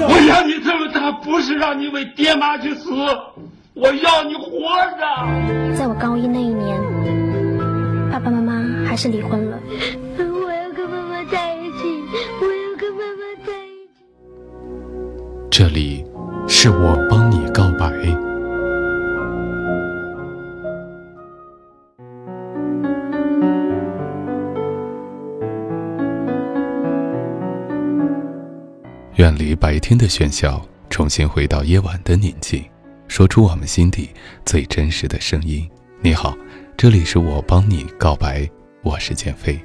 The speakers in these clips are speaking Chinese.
我养你这么大，不是让你为爹妈去死，我要你活着。在我高一那一年，爸爸妈妈还是离婚了。我要跟妈妈在一起，我要跟妈妈在一起。这里是我远离白天的喧嚣，重新回到夜晚的宁静，说出我们心底最真实的声音。你好，这里是我帮你告白，我是建飞。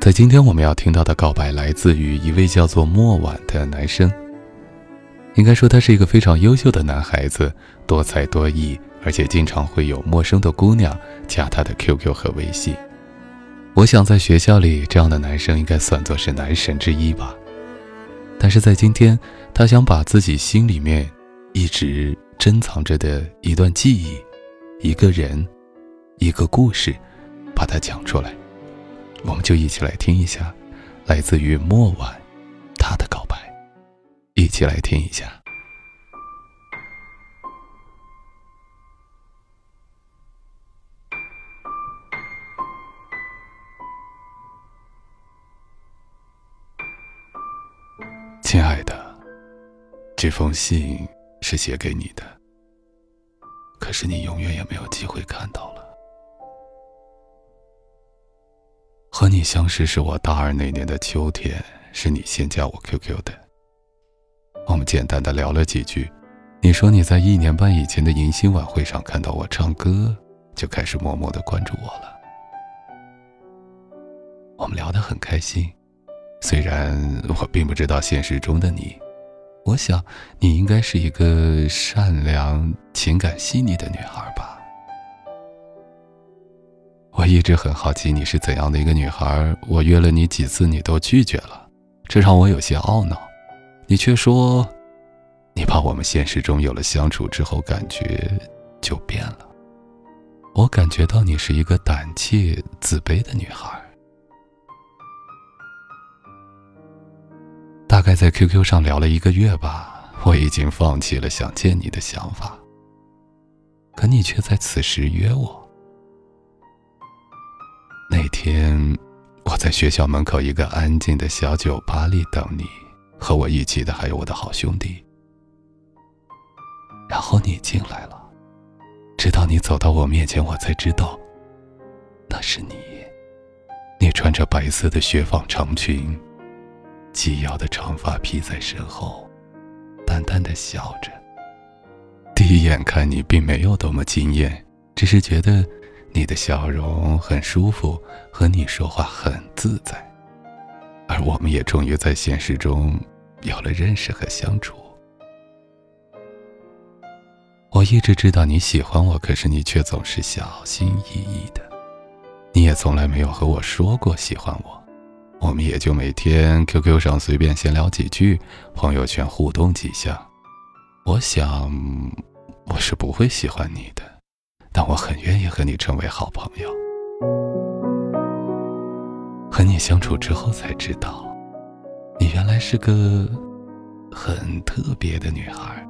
在今天我们要听到的告白，来自于一位叫做莫晚的男生。应该说，他是一个非常优秀的男孩子，多才多艺，而且经常会有陌生的姑娘加他的 QQ 和微信。我想，在学校里，这样的男生应该算作是男神之一吧。但是在今天，他想把自己心里面一直珍藏着的一段记忆、一个人、一个故事，把它讲出来。我们就一起来听一下，来自于莫晚他的告白，一起来听一下。封信是写给你的，可是你永远也没有机会看到了。和你相识是我大二那年的秋天，是你先加我 QQ 的。我们简单的聊了几句，你说你在一年半以前的迎新晚会上看到我唱歌，就开始默默的关注我了。我们聊得很开心。虽然我并不知道现实中的你，我想你应该是一个善良、情感细腻的女孩吧。我一直很好奇你是怎样的一个女孩。我约了你几次，你都拒绝了，这让我有些懊恼。你却说，你怕我们现实中有了相处之后，感觉就变了。我感觉到你是一个胆怯、自卑的女孩。大概在 QQ 上聊了一个月吧，我已经放弃了想见你的想法。可你却在此时约我。那天，我在学校门口一个安静的小酒吧里等你，和我一起的还有我的好兄弟。然后你进来了，直到你走到我面前，我才知道，那是你。你穿着白色的雪纺长裙。细腰的长发披在身后，淡淡的笑着。第一眼看你，并没有多么惊艳，只是觉得你的笑容很舒服，和你说话很自在。而我们也终于在现实中有了认识和相处。我一直知道你喜欢我，可是你却总是小心翼翼的，你也从来没有和我说过喜欢我。我们也就每天 QQ 上随便闲聊几句，朋友圈互动几下。我想，我是不会喜欢你的，但我很愿意和你成为好朋友。和你相处之后才知道，你原来是个很特别的女孩。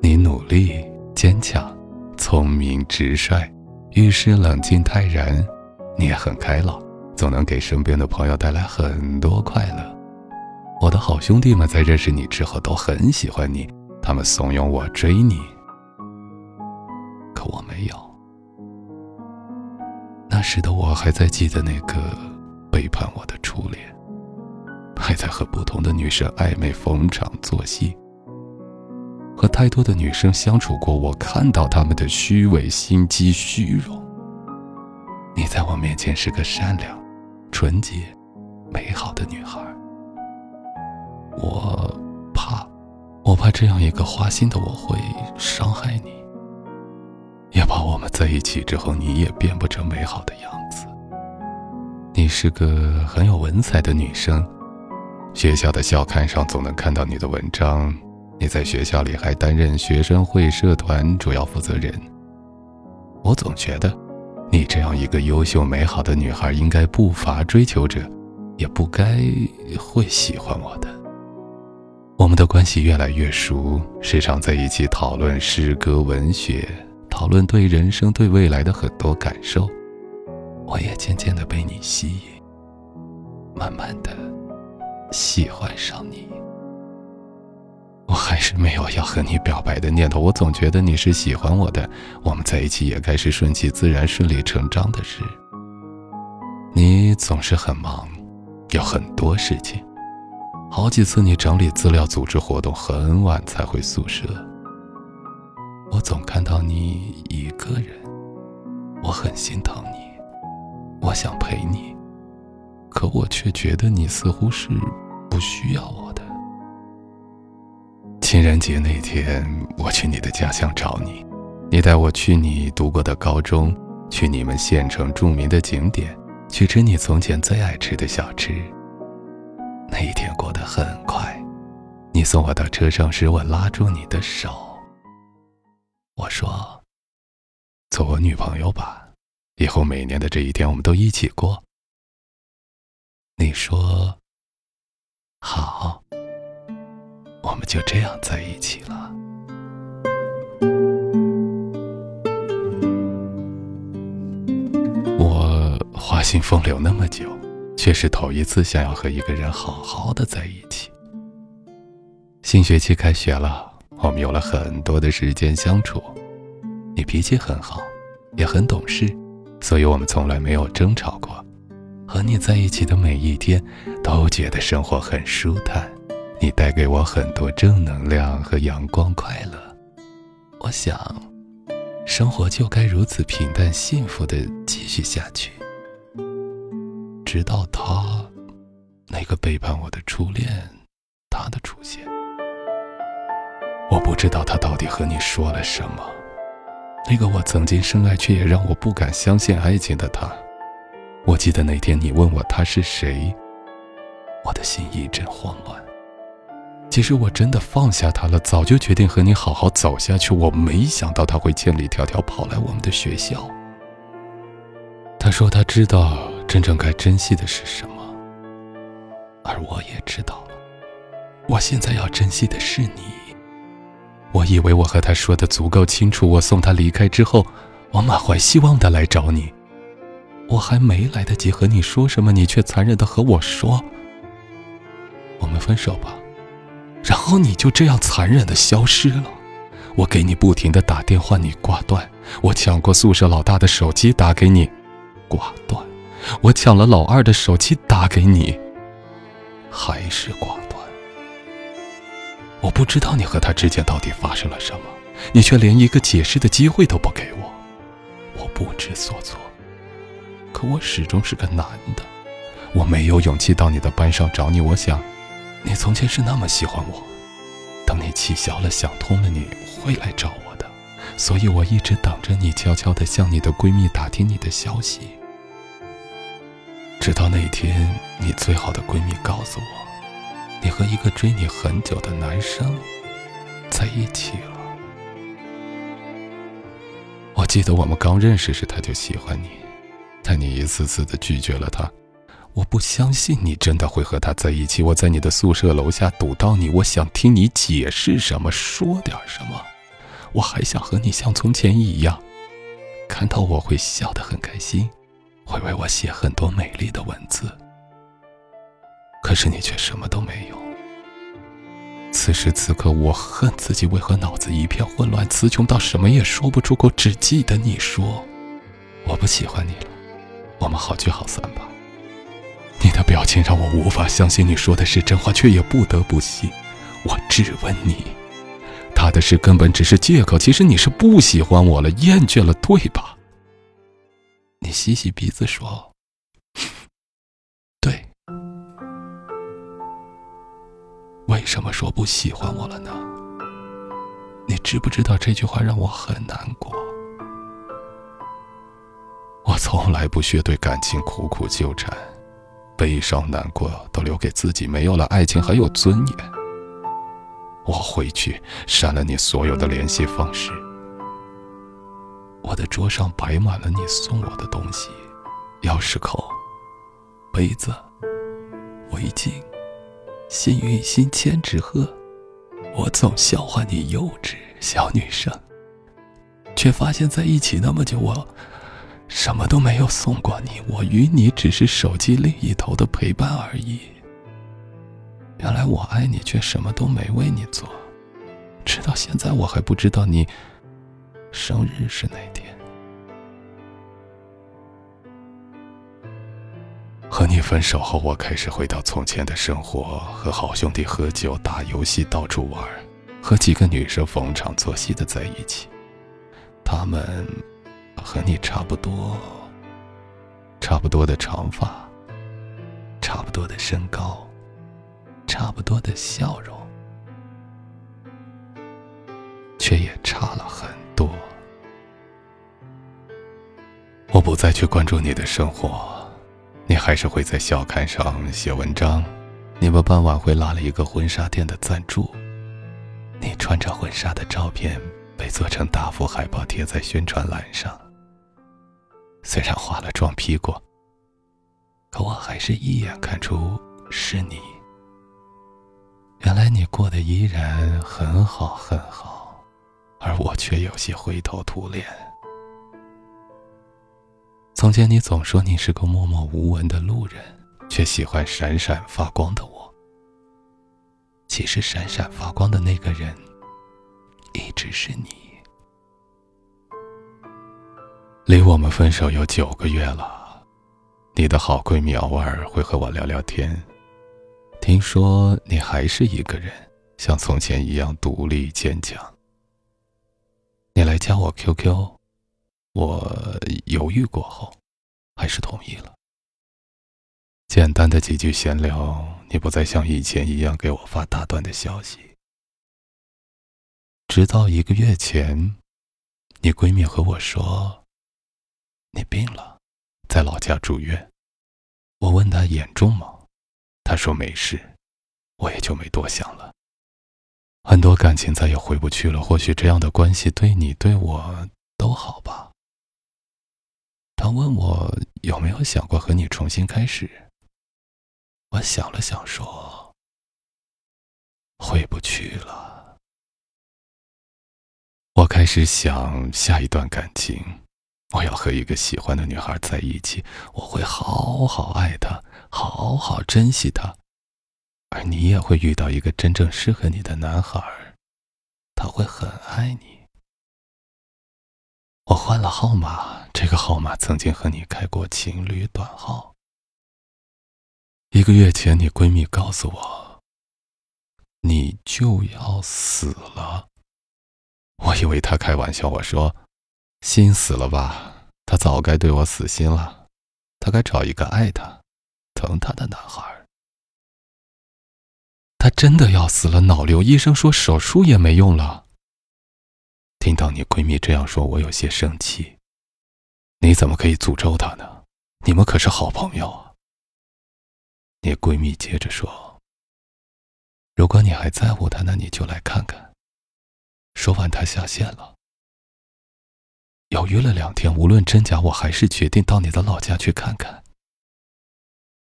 你努力、坚强、聪明、直率，遇事冷静泰然，你也很开朗。总能给身边的朋友带来很多快乐。我的好兄弟们在认识你之后都很喜欢你，他们怂恿我追你。可我没有。那时的我还在记得那个背叛我的初恋，还在和不同的女生暧昧逢场作戏。和太多的女生相处过，我看到她们的虚伪、心机、虚荣。你在我面前是个善良、纯洁、美好的女孩。我怕，我怕这样一个花心的我会伤害你，也怕我们在一起之后，你也变不成美好的样子。你是个很有文采的女生，学校的校刊上总能看到你的文章。你在学校里还担任学生会社团主要负责人。我总觉得，你这样一个优秀美好的女孩，应该不乏追求者，也不该会喜欢我的。我们的关系越来越熟，时常在一起讨论诗歌、文学，讨论对人生、对未来的很多感受。我也渐渐的被你吸引，慢慢的喜欢上你。是没有要和你表白的念头，我总觉得你是喜欢我的，我们在一起也该是顺其自然、顺理成章的事。你总是很忙，有很多事情。好几次你整理资料、组织活动，很晚才回宿舍。我总看到你一个人，我很心疼你，我想陪你，可我却觉得你似乎是不需要我的。情人节那天，我去你的家乡找你，你带我去你读过的高中，去你们县城著名的景点，去吃你从前最爱吃的小吃。那一天过得很快，你送我到车上时，我拉住你的手。我说：“做我女朋友吧，以后每年的这一天我们都一起过。”你说：“好。”我们就这样在一起了。我花心风流那么久。却是头一次想要和一个人好好的在一起。新学期开学了，我们有了很多的时间相处。你脾气很好，也很懂事，所以我们从来没有争吵过。和你在一起的每一天，都觉得生活很舒坦。你带给我很多正能量和阳光快乐。我想，生活就该如此平淡幸福的继续下去。直到他，那个背叛我的初恋，他的出现，我不知道他到底和你说了什么。那个我曾经深爱却也让我不敢相信爱情的他，我记得那天你问我他是谁，我的心一阵慌乱。其实我真的放下他了，早就决定和你好好走下去。我没想到他会千里迢迢跑来我们的学校。他说他知道。真正该珍惜的是什么？而我也知道了，我现在要珍惜的是你。我以为我和他说的足够清楚。我送他离开之后，我满怀希望的来找你。我还没来得及和你说什么，你却残忍的和我说：“我们分手吧。”然后你就这样残忍的消失了。我给你不停的打电话，你挂断。我抢过宿舍老大的手机打给你，挂断。我抢了老二的手机打给你，还是挂断。我不知道你和他之间到底发生了什么，你却连一个解释的机会都不给我，我不知所措。可我始终是个男的，我没有勇气到你的班上找你。我想，你从前是那么喜欢我，等你气消了、想通了，你会来找我的。所以我一直等着你，悄悄地向你的闺蜜打听你的消息。直到那天，你最好的闺蜜告诉我，你和一个追你很久的男生在一起了。我记得我们刚认识时，他就喜欢你，但你一次次的拒绝了他。我不相信你真的会和他在一起。我在你的宿舍楼下堵到你，我想听你解释什么，说点什么。我还想和你像从前一样，看到我会笑得很开心。会为我写很多美丽的文字，可是你却什么都没有。此时此刻，我恨自己为何脑子一片混乱，词穷到什么也说不出口，只记得你说：“我不喜欢你了，我们好聚好散吧。”的表情让我无法相信你说的是真话，却也不得不信。我质问你，他的事根本只是借口。其实你是不喜欢我了，厌倦了，对吧？你吸吸鼻子说：“对。”为什么说不喜欢我了呢？你知不知道这句话让我很难过？我从来不屑对感情苦苦纠缠，悲伤难过都留给自己，没有了爱情还有尊严。我回去删了你所有的联系方式。我的桌上摆满了你送我的东西：钥匙扣、杯子、围巾。幸运星千纸鹤，我总笑话你幼稚小女生，却发现在一起那么久，我什么都没有送过你。我与你只是手机另一头的陪伴而已。原来我爱你，却什么都没为你做，直到现在我还不知道你生日是哪天。和你分手后，我开始回到从前的生活，和好兄弟喝酒、打游戏、到处玩，和几个女生逢场作戏的在一起。他们和你差不多，差不多的长发，差不多的身高，差不多的笑容，却也差了很多。我不再去关注你的生活。你还是会在校刊上写文章，你们办晚会拉了一个婚纱店的赞助，你穿着婚纱的照片被做成大幅海报贴在宣传栏上。虽然化了妆 P 过，可我还是一眼看出是你。原来你过得依然很好很好，而我却有些灰头土脸。从前你总说你是个默默无闻的路人，却喜欢闪闪发光的我。其实闪闪发光的那个人，一直是你。离我们分手有九个月了，你的好闺蜜偶尔会和我聊聊天。听说你还是一个人，像从前一样独立坚强。你来加我 QQ。我犹豫过后，还是同意了。简单的几句闲聊，你不再像以前一样给我发大段的消息。直到一个月前，你闺蜜和我说，你病了，在老家住院。我问他严重吗？他说没事，我也就没多想了。很多感情再也回不去了，或许这样的关系对你对我都好吧。他问我有没有想过和你重新开始。我想了想说：“回不去了。”我开始想下一段感情，我要和一个喜欢的女孩在一起，我会好好爱她，好好珍惜她，而你也会遇到一个真正适合你的男孩，他会很爱你。我换了号码，这个号码曾经和你开过情侣短号。一个月前，你闺蜜告诉我，你就要死了。我以为她开玩笑，我说：“心死了吧？她早该对我死心了，她该找一个爱她、疼她的男孩。”她真的要死了，脑瘤医生说手术也没用了。听到你闺蜜这样说，我有些生气。你怎么可以诅咒她呢？你们可是好朋友啊。你闺蜜接着说：“如果你还在乎她，那你就来看看。”说完，她下线了。犹豫了两天，无论真假，我还是决定到你的老家去看看。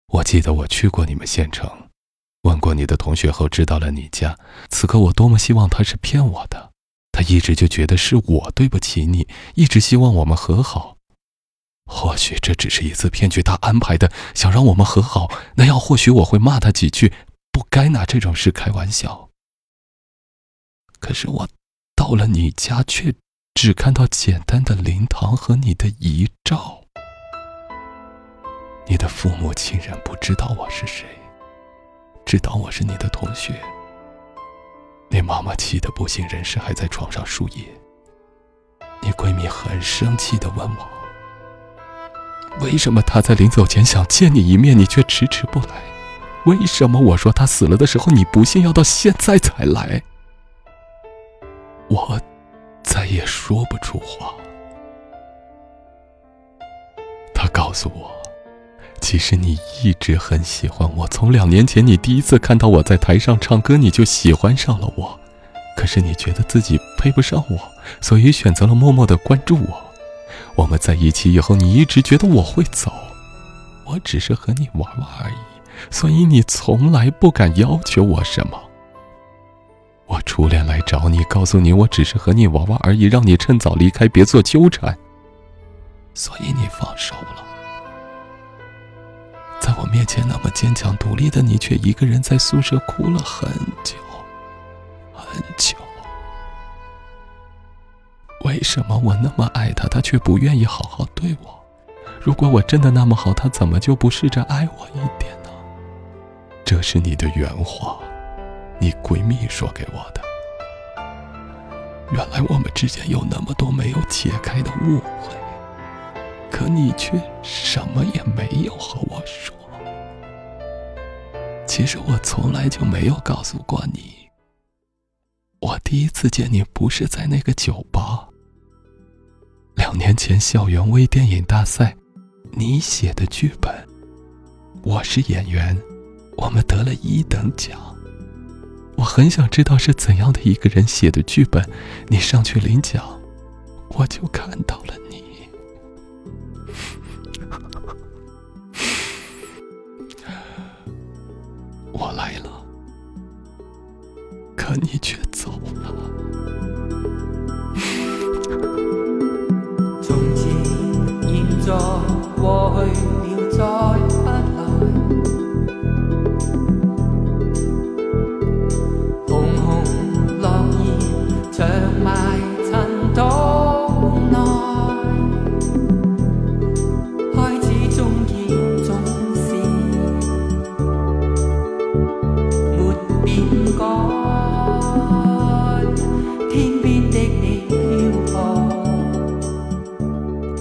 我记得我去过你们县城，问过你的同学后，知道了你家。此刻，我多么希望他是骗我的。他一直就觉得是我对不起你，一直希望我们和好。或许这只是一次骗局，他安排的，想让我们和好。那样或许我会骂他几句，不该拿这种事开玩笑。可是我到了你家，却只看到简单的灵堂和你的遗照。你的父母亲人不知道我是谁，知道我是你的同学。你妈妈气得不省人事，还在床上输液。你闺蜜很生气的问我：“为什么她在临走前想见你一面，你却迟迟不来？为什么我说她死了的时候，你不信，要到现在才来？”我再也说不出话。他告诉我，其实你一直很喜欢我，从两年前你第一次看到我在台上唱歌，你就喜欢上了我。可是你觉得自己配不上我，所以选择了默默的关注我。我们在一起以后，你一直觉得我会走，我只是和你玩玩而已，所以你从来不敢要求我什么。我初恋来找你，告诉你我只是和你玩玩而已，让你趁早离开，别做纠缠。所以你放手了。在我面前那么坚强独立的你，却一个人在宿舍哭了很久。很久，为什么我那么爱他，他却不愿意好好对我？如果我真的那么好，他怎么就不试着爱我一点呢？这是你的原话，你闺蜜说给我的。原来我们之间有那么多没有解开的误会，可你却什么也没有和我说。其实我从来就没有告诉过你。我第一次见你不是在那个酒吧。两年前校园微电影大赛，你写的剧本，我是演员，我们得了一等奖。我很想知道是怎样的一个人写的剧本，你上去领奖，我就看到了你。我来了，可你却。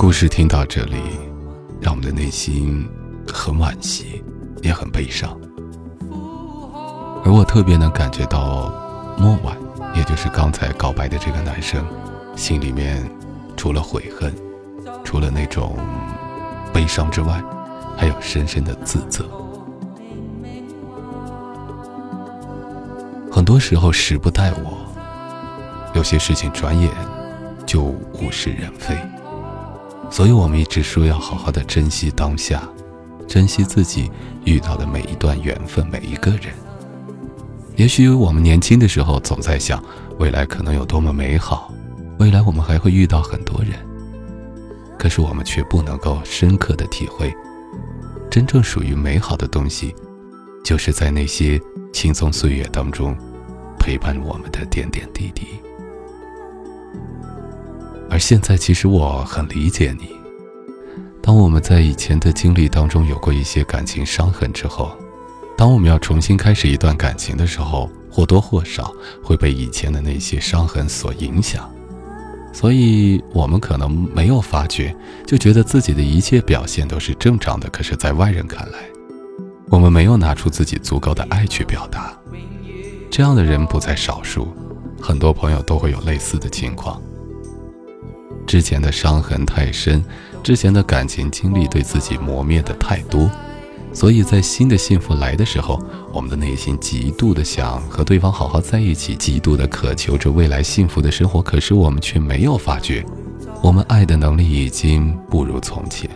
故事听到这里，让我们的内心很惋惜，也很悲伤。而我特别能感觉到，莫晚，也就是刚才告白的这个男生，心里面除了悔恨，除了那种悲伤之外，还有深深的自责。很多时候时不待我，有些事情转眼就物是人非。所以，我们一直说要好好的珍惜当下，珍惜自己遇到的每一段缘分，每一个人。也许我们年轻的时候总在想未来可能有多么美好，未来我们还会遇到很多人。可是我们却不能够深刻的体会，真正属于美好的东西，就是在那些轻松岁月当中，陪伴我们的点点滴滴。而现在，其实我很理解你。当我们在以前的经历当中有过一些感情伤痕之后，当我们要重新开始一段感情的时候，或多或少会被以前的那些伤痕所影响。所以，我们可能没有发觉，就觉得自己的一切表现都是正常的。可是，在外人看来，我们没有拿出自己足够的爱去表达。这样的人不在少数，很多朋友都会有类似的情况。之前的伤痕太深，之前的感情经历对自己磨灭的太多，所以在新的幸福来的时候，我们的内心极度的想和对方好好在一起，极度的渴求着未来幸福的生活。可是我们却没有发觉，我们爱的能力已经不如从前。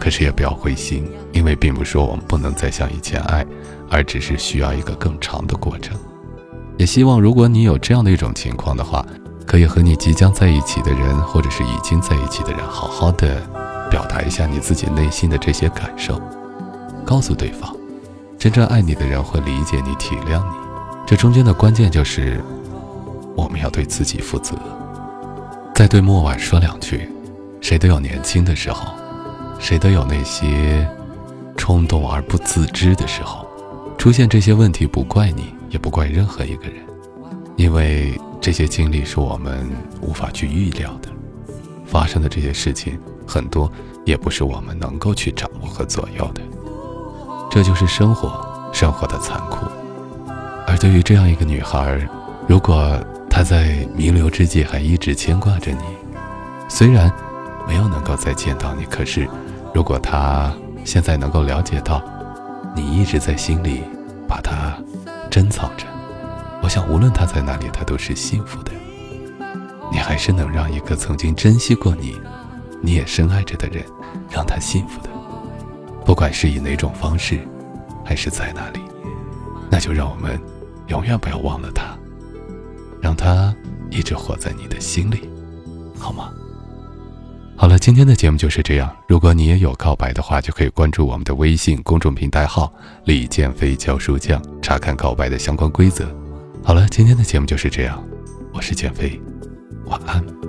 可是也不要灰心，因为并不是说我们不能再像以前爱，而只是需要一个更长的过程。也希望如果你有这样的一种情况的话。可以和你即将在一起的人，或者是已经在一起的人，好好的表达一下你自己内心的这些感受，告诉对方，真正爱你的人会理解你、体谅你。这中间的关键就是，我们要对自己负责。再对莫晚说两句：谁都有年轻的时候，谁都有那些冲动而不自知的时候，出现这些问题，不怪你，也不怪任何一个人，因为这些经历是我们无法去预料的，发生的这些事情很多也不是我们能够去掌握和左右的，这就是生活，生活的残酷。而对于这样一个女孩，如果她在弥留之际还一直牵挂着你，虽然没有能够再见到你，可是如果她现在能够了解到，你一直在心里把她珍藏着，我想无论他在哪里，他都是幸福的。你还是能让一个曾经珍惜过你、你也深爱着的人，让他幸福的，不管是以哪种方式，还是在哪里，那就让我们。永远不要忘了他，让他一直活在你的心里，好吗？好了，今天的节目就是这样。如果你也有告白的话，就可以关注我们的微信公众平台号“李建飞教书匠”，查看告白的相关规则。好了，今天的节目就是这样，我是减肥，晚安。